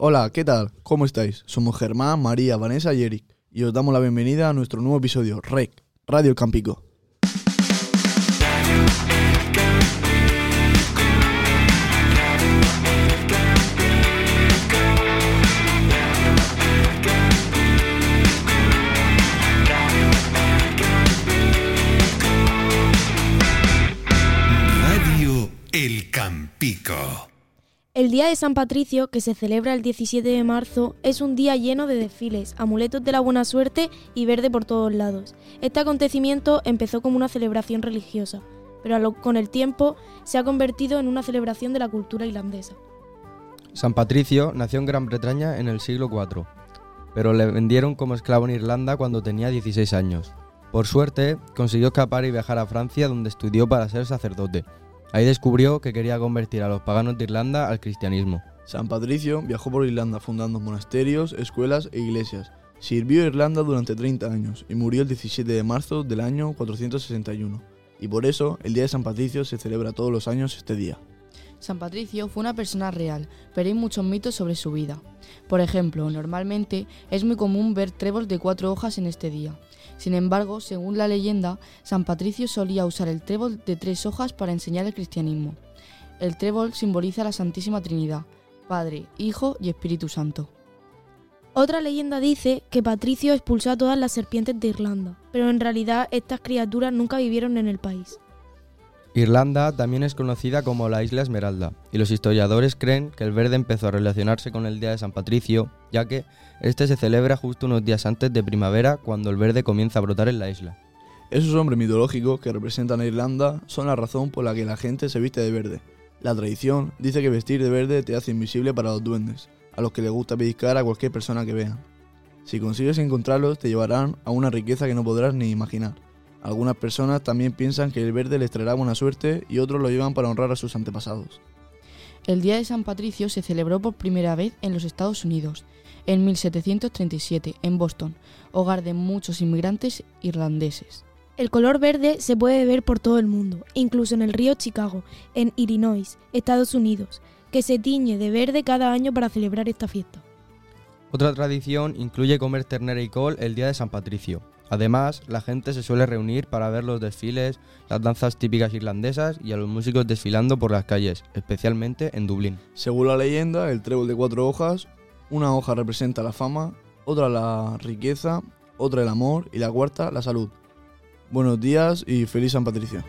Hola, ¿qué tal? ¿Cómo estáis? Somos Germán, María, Vanessa y Eric y os damos la bienvenida a nuestro nuevo episodio, REC, Radio Campico. Radio El Campico. El Día de San Patricio, que se celebra el 17 de marzo, es un día lleno de desfiles, amuletos de la buena suerte y verde por todos lados. Este acontecimiento empezó como una celebración religiosa, pero con el tiempo se ha convertido en una celebración de la cultura irlandesa. San Patricio nació en Gran Bretaña en el siglo IV, pero le vendieron como esclavo en Irlanda cuando tenía 16 años. Por suerte, consiguió escapar y viajar a Francia donde estudió para ser sacerdote. Ahí descubrió que quería convertir a los paganos de Irlanda al cristianismo. San Patricio viajó por Irlanda fundando monasterios, escuelas e iglesias. Sirvió a Irlanda durante 30 años y murió el 17 de marzo del año 461. Y por eso el Día de San Patricio se celebra todos los años este día. San Patricio fue una persona real, pero hay muchos mitos sobre su vida. Por ejemplo, normalmente es muy común ver tréboles de cuatro hojas en este día. Sin embargo, según la leyenda, San Patricio solía usar el trébol de tres hojas para enseñar el cristianismo. El trébol simboliza la Santísima Trinidad, Padre, Hijo y Espíritu Santo. Otra leyenda dice que Patricio expulsó a todas las serpientes de Irlanda, pero en realidad estas criaturas nunca vivieron en el país. Irlanda también es conocida como la Isla Esmeralda, y los historiadores creen que el verde empezó a relacionarse con el Día de San Patricio, ya que este se celebra justo unos días antes de primavera cuando el verde comienza a brotar en la isla. Esos hombres mitológicos que representan a Irlanda son la razón por la que la gente se viste de verde. La tradición dice que vestir de verde te hace invisible para los duendes, a los que les gusta pellizcar a cualquier persona que vean. Si consigues encontrarlos te llevarán a una riqueza que no podrás ni imaginar. Algunas personas también piensan que el verde les traerá buena suerte y otros lo llevan para honrar a sus antepasados. El Día de San Patricio se celebró por primera vez en los Estados Unidos, en 1737, en Boston, hogar de muchos inmigrantes irlandeses. El color verde se puede ver por todo el mundo, incluso en el río Chicago, en Illinois, Estados Unidos, que se tiñe de verde cada año para celebrar esta fiesta. Otra tradición incluye comer ternera y col el día de San Patricio. Además, la gente se suele reunir para ver los desfiles, las danzas típicas irlandesas y a los músicos desfilando por las calles, especialmente en Dublín. Según la leyenda, el trébol de cuatro hojas, una hoja representa la fama, otra la riqueza, otra el amor y la cuarta la salud. Buenos días y feliz San Patricio.